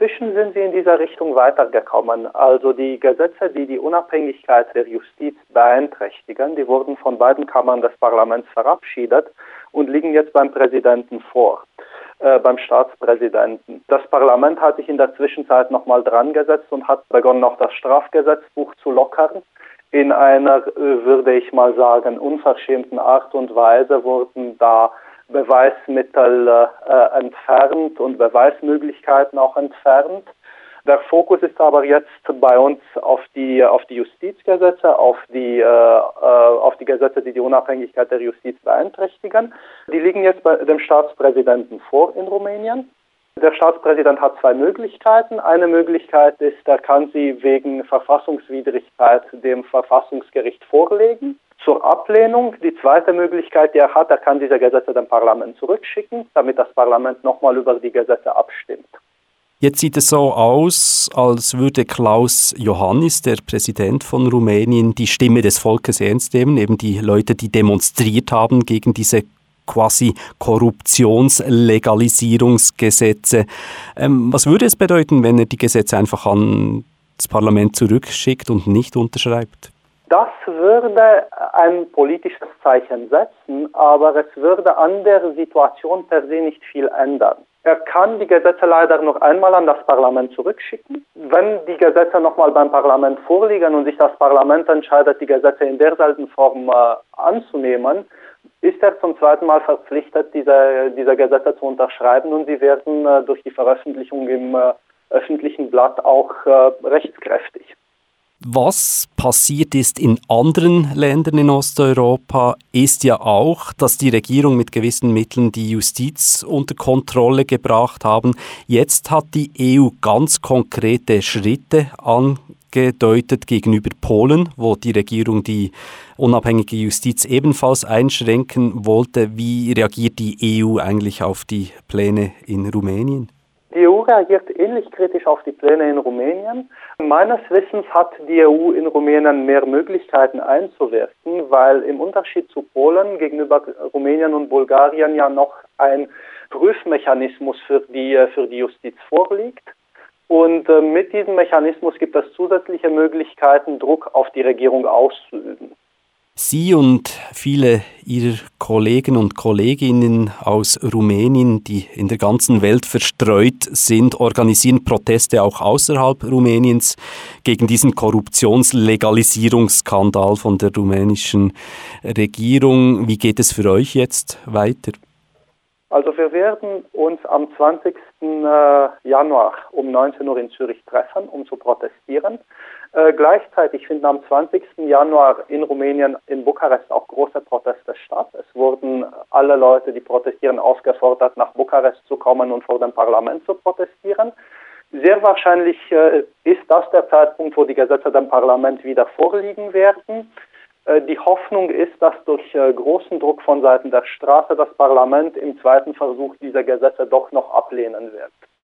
Inzwischen sind sie in dieser Richtung weitergekommen. Also die Gesetze, die die Unabhängigkeit der Justiz beeinträchtigen, die wurden von beiden Kammern des Parlaments verabschiedet und liegen jetzt beim Präsidenten vor, äh, beim Staatspräsidenten. Das Parlament hat sich in der Zwischenzeit nochmal dran gesetzt und hat begonnen, auch das Strafgesetzbuch zu lockern. In einer, äh, würde ich mal sagen, unverschämten Art und Weise wurden da Beweismittel äh, entfernt und Beweismöglichkeiten auch entfernt. Der Fokus ist aber jetzt bei uns auf die, auf die Justizgesetze, auf die, äh, äh, auf die Gesetze, die die Unabhängigkeit der Justiz beeinträchtigen. Die liegen jetzt bei dem Staatspräsidenten vor in Rumänien. Der Staatspräsident hat zwei Möglichkeiten. Eine Möglichkeit ist, er kann sie wegen Verfassungswidrigkeit dem Verfassungsgericht vorlegen zur Ablehnung. Die zweite Möglichkeit, die er hat, er kann diese Gesetze dem Parlament zurückschicken, damit das Parlament nochmal über die Gesetze abstimmt. Jetzt sieht es so aus, als würde Klaus Johannis, der Präsident von Rumänien, die Stimme des Volkes ernst nehmen, eben die Leute, die demonstriert haben gegen diese quasi Korruptionslegalisierungsgesetze. Ähm, was würde es bedeuten, wenn er die Gesetze einfach an das Parlament zurückschickt und nicht unterschreibt? Das würde ein politisches Zeichen setzen, aber es würde an der Situation per se nicht viel ändern. Er kann die Gesetze leider noch einmal an das Parlament zurückschicken. Wenn die Gesetze nochmal beim Parlament vorliegen und sich das Parlament entscheidet, die Gesetze in derselben Form äh, anzunehmen, ist er zum zweiten Mal verpflichtet, diese, diese Gesetze zu unterschreiben und sie werden äh, durch die Veröffentlichung im äh, öffentlichen Blatt auch rechtskräftig. Was passiert ist in anderen Ländern in Osteuropa, ist ja auch, dass die Regierung mit gewissen Mitteln die Justiz unter Kontrolle gebracht haben. Jetzt hat die EU ganz konkrete Schritte angedeutet gegenüber Polen, wo die Regierung die unabhängige Justiz ebenfalls einschränken wollte. Wie reagiert die EU eigentlich auf die Pläne in Rumänien? Reagiert ähnlich kritisch auf die Pläne in Rumänien. Meines Wissens hat die EU in Rumänien mehr Möglichkeiten einzuwirken, weil im Unterschied zu Polen gegenüber Rumänien und Bulgarien ja noch ein Prüfmechanismus für die, für die Justiz vorliegt. Und äh, mit diesem Mechanismus gibt es zusätzliche Möglichkeiten, Druck auf die Regierung auszuüben. Sie und viele Ihrer Kollegen und Kolleginnen aus Rumänien, die in der ganzen Welt verstreut sind, organisieren Proteste auch außerhalb Rumäniens gegen diesen Korruptionslegalisierungsskandal von der rumänischen Regierung. Wie geht es für euch jetzt weiter? Also wir werden uns am 20. Äh, Januar um 19 Uhr in Zürich treffen, um zu protestieren. Äh, gleichzeitig finden am 20. Januar in Rumänien in Bukarest auch große Proteste statt. Es wurden alle Leute, die protestieren, aufgefordert, nach Bukarest zu kommen und vor dem Parlament zu protestieren. Sehr wahrscheinlich äh, ist das der Zeitpunkt, wo die Gesetze dem Parlament wieder vorliegen werden. Äh, die Hoffnung ist, dass durch äh, großen Druck von Seiten der Straße das Parlament im zweiten Versuch diese Gesetze doch noch ablehnen wird.